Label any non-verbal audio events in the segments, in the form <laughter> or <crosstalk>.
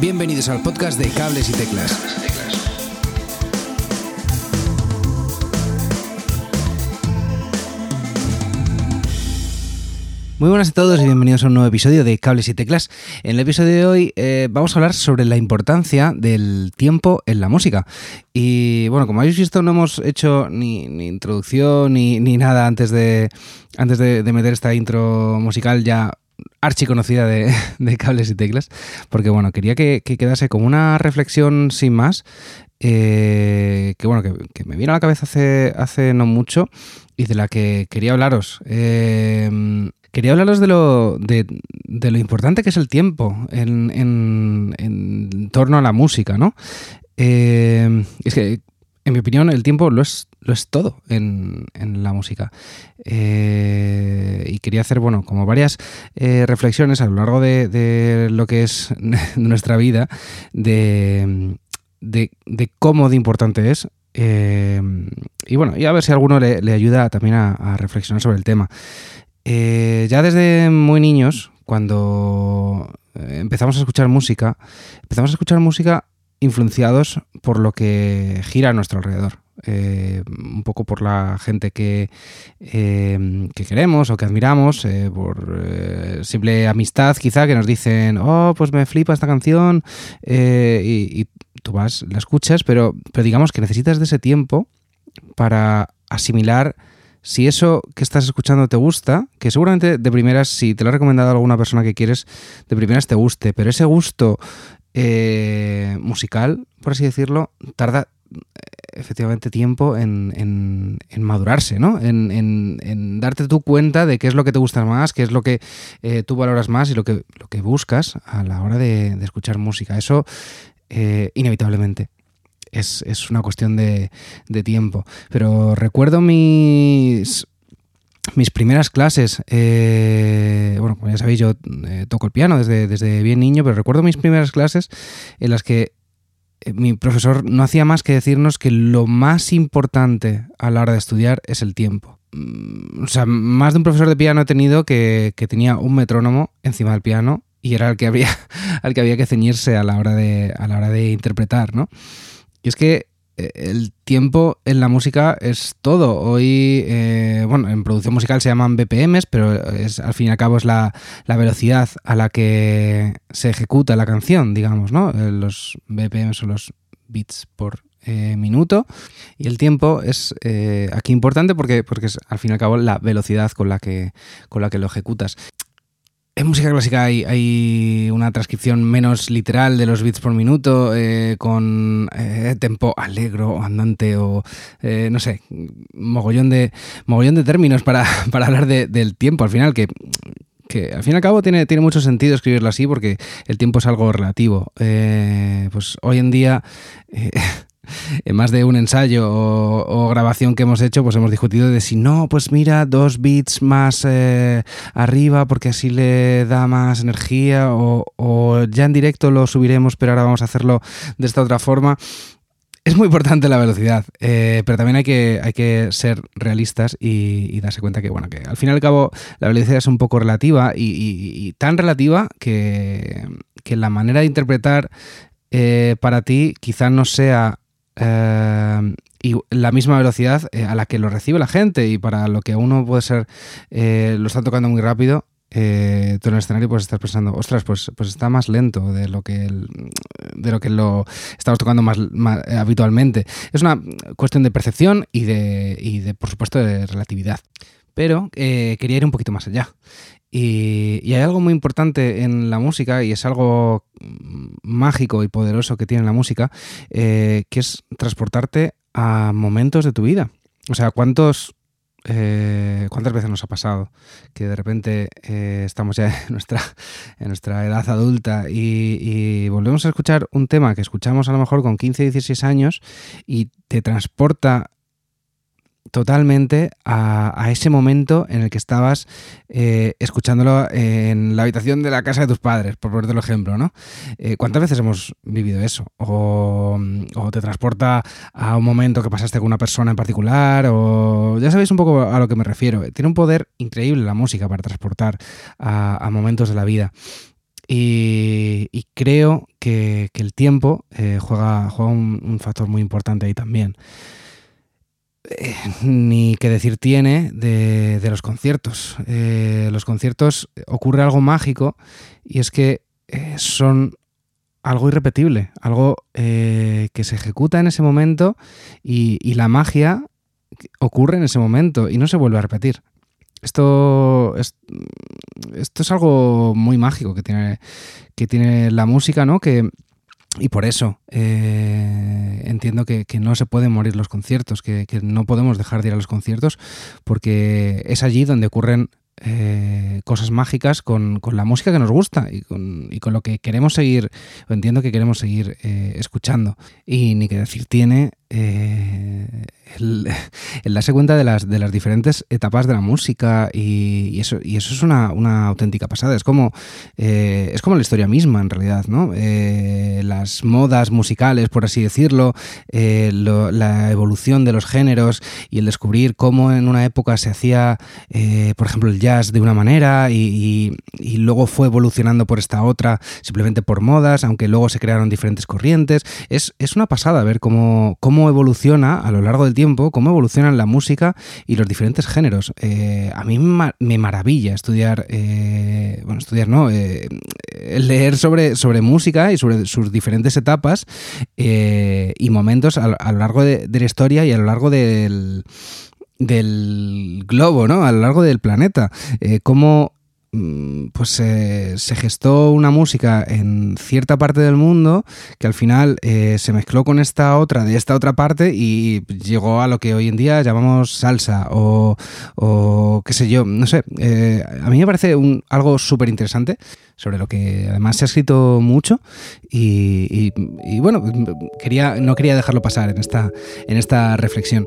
Bienvenidos al podcast de Cables y Teclas. Muy buenas a todos y bienvenidos a un nuevo episodio de Cables y Teclas. En el episodio de hoy eh, vamos a hablar sobre la importancia del tiempo en la música. Y bueno, como habéis visto, no hemos hecho ni, introducción ni, nada antes de, antes de, meter esta intro musical ya archiconocida de, <laughs> de cables y teclas, porque bueno, quería que, quedase como una reflexión sin más, eh, que bueno, que, me vino a la cabeza hace, hace no mucho y de la que quería hablaros. Eh, Quería hablaros de lo, de, lo importante que es el tiempo en, en, torno a la música, ¿no? Eh, es que, en mi opinión, el tiempo lo es, lo es todo en, la música. Eh, y quería hacer, bueno, como varias eh, reflexiones a lo largo de, lo que es <laughs> nuestra vida, de, cómo de importante es y bueno, y a ver si alguno le, ayuda también a, reflexionar sobre el tema. Eh, ya desde muy niños, cuando eh, empezamos a escuchar música, empezamos a escuchar música influenciados por lo que gira a nuestro alrededor. Eh, un poco por la gente que, que queremos o que admiramos, por simple amistad quizá, que nos dicen, oh, pues me flipa esta canción, y, y, tú vas, la escuchas, pero, pero digamos que necesitas de ese tiempo para asimilar si eso que estás escuchando te gusta, que seguramente de primeras, si te lo ha recomendado alguna persona que quieres, de primeras te guste, pero ese gusto eh, musical, por así decirlo, tarda eh, efectivamente tiempo en, madurarse, ¿no? En, darte tu cuenta de qué es lo que te gusta más, qué es lo que eh, tú valoras más y lo que, lo que buscas a la hora de, escuchar música. Eso, inevitablemente es, una cuestión de, tiempo. Pero recuerdo mis, mis primeras clases, eh, bueno, como ya sabéis, yo eh, toco el piano desde, desde bien niño, pero recuerdo mis primeras clases en las que eh, mi profesor no hacía más que decirnos que lo más importante a la hora de estudiar es el tiempo. Mm, o sea, más de un profesor de piano he tenido que, tenía un metrónomo encima del piano y era el que había, <laughs> al que había que ceñirse a la hora de, a la hora de interpretar, ¿no? Y es que el tiempo en la música es todo. Hoy, eh, bueno, en producción musical se llaman BPMs, pero es, al fin y al cabo es la, velocidad a la que se ejecuta la canción, digamos, ¿no? Eh, los BPMs son los beats por minuto. Y el tiempo es aquí importante porque, porque es al fin y al cabo la velocidad con la que, con la que lo ejecutas. En música clásica hay, una transcripción menos literal de los beats por minuto, eh, con eh, tempo alegro andante o eh, no sé, mogollón de, mogollón de términos para, <laughs> hablar del tiempo al final, que, que al fin y al cabo tiene, tiene mucho sentido escribirlo así porque el tiempo es algo relativo. pues hoy en día <laughs> en más de un ensayo o, grabación que hemos hecho, pues hemos discutido de si no, pues mira, dos bits más eh, arriba porque así le da más energía o, ya en directo lo subiremos, pero ahora vamos a hacerlo de esta otra forma. Es muy importante la velocidad, eh, pero también hay que, hay que ser realistas y, darse cuenta que, bueno, que al fin y al cabo la velocidad es un poco relativa y, tan relativa que, la manera de interpretar eh, para ti quizá no sea eh, y la misma velocidad eh, a la que lo recibe la gente y para lo que uno puede ser, eh, lo está tocando muy rápido, tú en el escenario puedes estar pensando, ostras, pues, pues está más lento de lo que, de lo, que lo estamos tocando más, habitualmente. Es una cuestión de percepción y de, y de por supuesto, de relatividad. Pero quería ir un poquito más allá. Y, hay algo muy importante en la música y es algo mágico y poderoso que tiene la música, eh, que es transportarte a momentos de tu vida. O sea, ¿cuántos, eh, ¿cuántas veces nos ha pasado que de repente eh, estamos ya <laughs> en nuestra, en nuestra edad adulta y, y, volvemos a escuchar un tema que escuchamos a lo mejor con 15, 16 años y te transporta totalmente a, ese momento en el que estabas eh, escuchándolo en la habitación de la casa de tus padres, por ponerte el ejemplo, ¿no? Eh, ¿Cuántas veces hemos vivido eso? O, te transporta a un momento que pasaste con una persona en particular, o ya sabéis un poco a lo que me refiero. Tiene un poder increíble la música para transportar a, momentos de la vida. Y, creo que, el tiempo eh, juega, juega un, factor muy importante ahí también. Eh, ni que decir tiene de, los conciertos. Eh, los conciertos ocurre algo mágico y es que son algo irrepetible, algo que se ejecuta en ese momento y, y la magia ocurre en ese momento y no se vuelve a repetir. Esto es, esto es algo muy mágico que tiene, que tiene la música, ¿no? Que, y por eso eh, entiendo que, no se pueden morir los conciertos, que, que, no podemos dejar de ir a los conciertos, porque es allí donde ocurren eh, cosas mágicas con, la música que nos gusta y con, y con, lo que queremos seguir, entiendo que queremos seguir eh, escuchando. Y ni que decir tiene eh, <laughs> el, darse cuenta de las, diferentes etapas de la música y, eso, es una, auténtica pasada. Es como, es como la historia misma, en realidad, ¿no? las modas musicales, por así decirlo, la evolución de los géneros y el descubrir cómo en una época se hacía, por ejemplo, el jazz de una manera y, luego fue evolucionando por esta otra simplemente por modas, aunque luego se crearon diferentes corrientes. Es, una pasada ver cómo evoluciona a lo largo del tiempo, cómo evolucionan la música y los diferentes géneros. Eh, a mí me maravilla estudiar, eh, bueno, estudiar no, eh, leer sobre, sobre música y sobre sus diferentes etapas y momentos a, lo largo de la historia y a lo largo del del globo, ¿no? A lo largo del planeta. Eh, cómo mm, pues se gestó una música en cierta parte del mundo que al final eh, se mezcló con esta otra de esta otra parte y llegó a lo que hoy en día llamamos salsa o, qué sé yo, no sé, eh, a mí me parece un, algo súper interesante sobre lo que además se ha escrito mucho y, y, bueno, quería, no quería dejarlo pasar en esta, en esta reflexión.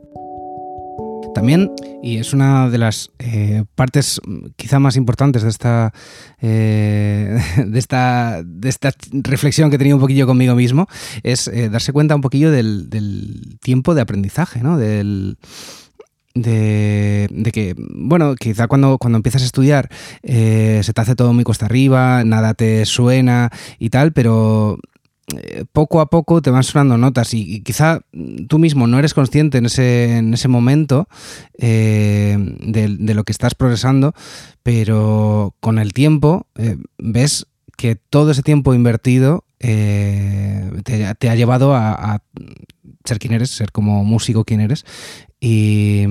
También, y es una de las eh, partes quizá más importantes de esta, eh, <laughs> de, esta, de esta reflexión que he tenido un poquillo conmigo mismo, es eh, darse cuenta un poquillo del, tiempo de aprendizaje, ¿no? Del, de, que, bueno, quizá cuando, cuando empiezas a estudiar se te hace todo muy costa arriba, nada te suena y tal, pero eh, poco a poco te van sonando notas y, quizá tú mismo no eres consciente en ese, en ese momento eh, de, lo que estás progresando, pero con el tiempo eh, ves que todo ese tiempo invertido te, ha llevado a, a, ser quien eres, ser como músico quien eres y,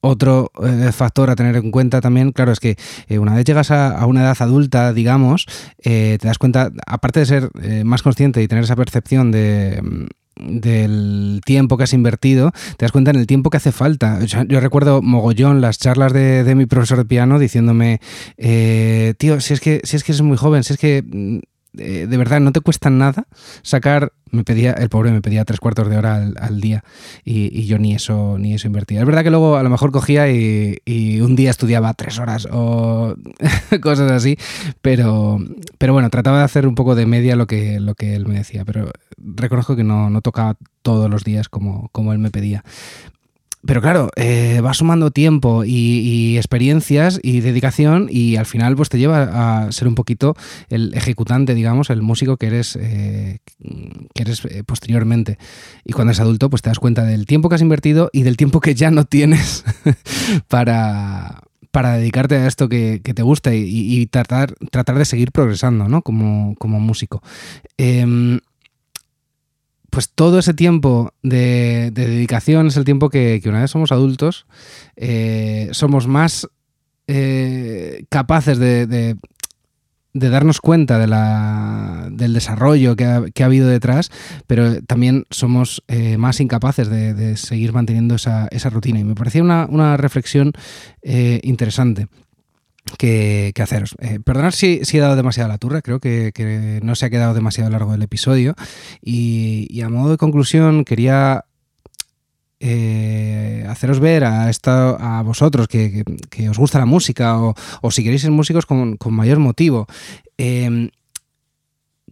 otro eh, factor a tener en cuenta también, claro, es que eh, una vez llegas a, una edad adulta, digamos, eh, te das cuenta, aparte de ser más consciente y tener esa percepción de mm, del tiempo que has invertido, te das cuenta en el tiempo que hace falta. Yo, recuerdo mogollón las charlas de, mi profesor de piano diciéndome, tío, si es que si es que eres muy joven, si es que de, verdad no te cuesta nada sacar, me pedía, el pobre me pedía tres cuartos de hora al, día y, yo ni eso, ni eso invertía. Es verdad que luego a lo mejor cogía y, un día estudiaba tres horas o <laughs> cosas así, pero, pero bueno, trataba de hacer un poco de media lo que, lo que él me decía, pero reconozco que no, no tocaba todos los días como, como él me pedía. Pero claro, eh, va sumando tiempo y, experiencias y dedicación y al final pues te lleva a ser un poquito el ejecutante, digamos, el músico que eres, eh, que eres eh, posteriormente. Y cuando eres adulto pues te das cuenta del tiempo que has invertido y del tiempo que ya no tienes <laughs> para, para dedicarte a esto que, te gusta y, tratar, tratar de seguir progresando ¿no? como, como músico. Em, pues todo ese tiempo de, dedicación es el tiempo que, una vez somos adultos, eh, somos más eh, capaces de, darnos cuenta de la, del desarrollo que ha, habido detrás, pero también somos eh, más incapaces de, seguir manteniendo esa, rutina. Y me parecía una, una reflexión interesante que, haceros. Eh, perdonad si, he dado demasiada la turra, creo que, no se ha quedado demasiado largo el episodio. Y, a modo de conclusión, quería eh, haceros ver a, esta, a vosotros que, os gusta la música o, si queréis ser músicos con, mayor motivo. Em,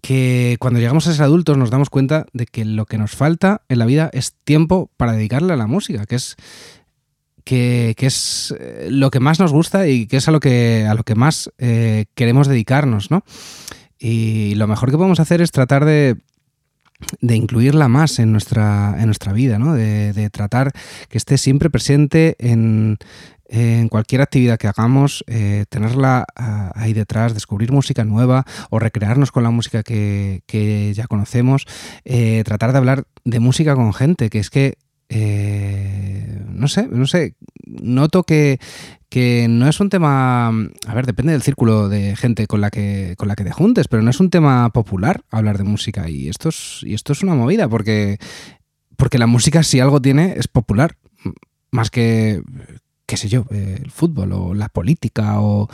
que cuando llegamos a ser adultos nos damos cuenta de que lo que nos falta en la vida es tiempo para dedicarle a la música, que es, que, es eh, lo que más nos gusta y que es a lo que, a lo que más eh, queremos dedicarnos, ¿no? Y lo mejor que podemos hacer es tratar de de incluirla más en nuestra, en nuestra vida, ¿no? de, tratar que esté siempre presente en, cualquier actividad que hagamos, eh, tenerla ah, ahí detrás, descubrir música nueva o recrearnos con la música que, ya conocemos, tratar de hablar de música con gente, que es que no sé, no sé, noto que, que no es un tema, a ver, depende del círculo de gente con la que con la que te juntes, pero no es un tema popular hablar de música. Y esto es y esto es una movida porque porque la música si algo tiene es popular, más que qué sé yo, eh, el fútbol o la política o,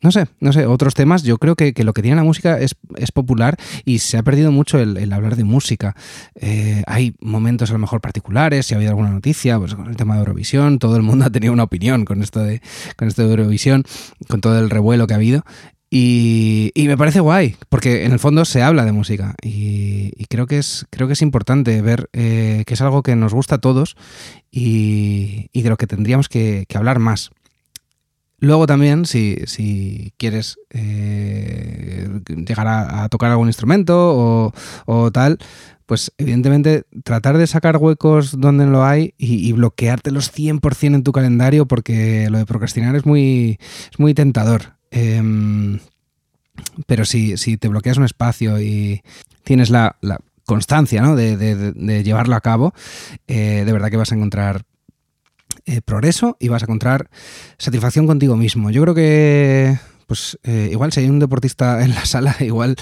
no sé, no sé, otros temas, yo creo que, lo que tiene la música es, popular y se ha perdido mucho el, hablar de música. Eh, hay momentos a lo mejor particulares, si ha habido alguna noticia, pues con el tema de Eurovisión, todo el mundo ha tenido una opinión con esto de, con esto de Eurovisión, con todo el revuelo que ha habido. Y, me parece guay, porque en el fondo se habla de música y, creo, que es, creo que es importante ver eh, que es algo que nos gusta a todos y, de lo que tendríamos que, hablar más. Luego también, si, quieres eh, llegar a, tocar algún instrumento o, tal, pues evidentemente tratar de sacar huecos donde lo hay y, y bloqueártelos 100% en tu calendario porque lo de procrastinar es muy, es muy tentador. Em, pero si, si, te bloqueas un espacio y tienes la, constancia de, llevarlo a cabo, eh, de verdad que vas a encontrar eh, progreso y vas a encontrar satisfacción contigo mismo. Yo creo que pues eh, igual si hay un deportista <laughs> en la sala, igual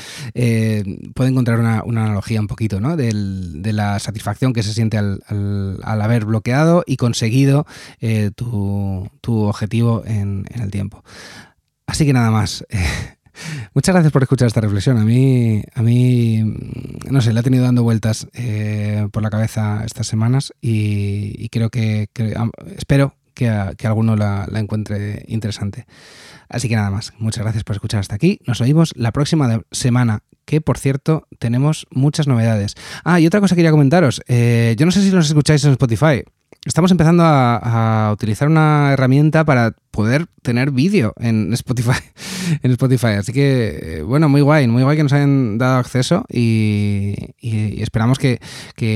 puede encontrar una, analogía un poquito, ¿no? de la satisfacción que se siente al, haber bloqueado y conseguido tu, objetivo en, el tiempo. Así que nada más. <laughs> Muchas gracias por escuchar esta reflexión. A mí, a mí no sé, le ha tenido dando vueltas eh, por la cabeza estas semanas y, creo que, espero que, alguno la, encuentre interesante. Así que nada más. Muchas gracias por escuchar hasta aquí. Nos oímos la próxima semana. Que por cierto, tenemos muchas novedades. Ah, y otra cosa que quería comentaros. Eh, yo no sé si nos escucháis en Spotify estamos empezando a, utilizar una herramienta para poder tener vídeo en Spotify. <laughs> en Spotify. Así que, eh, bueno, muy guay, muy guay que nos hayan dado acceso y, esperamos que,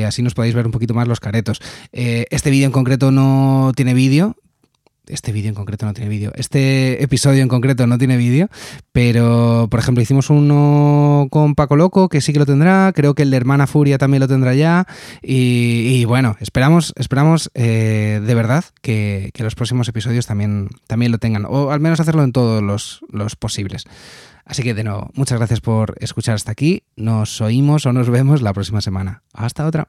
así nos podáis ver un poquito más los caretos. Eh, este vídeo en concreto no tiene vídeo, este vídeo en concreto no tiene vídeo, este episodio en concreto no tiene vídeo, pero por ejemplo hicimos uno con Paco Loco, que sí que lo tendrá, creo que el de Hermana Furia también lo tendrá ya, y, bueno, esperamos, esperamos eh, de verdad que, los próximos episodios también, también lo tengan, o al menos hacerlo en todos los, los posibles. Así que de nuevo, muchas gracias por escuchar hasta aquí, nos oímos o nos vemos la próxima semana. Hasta otra.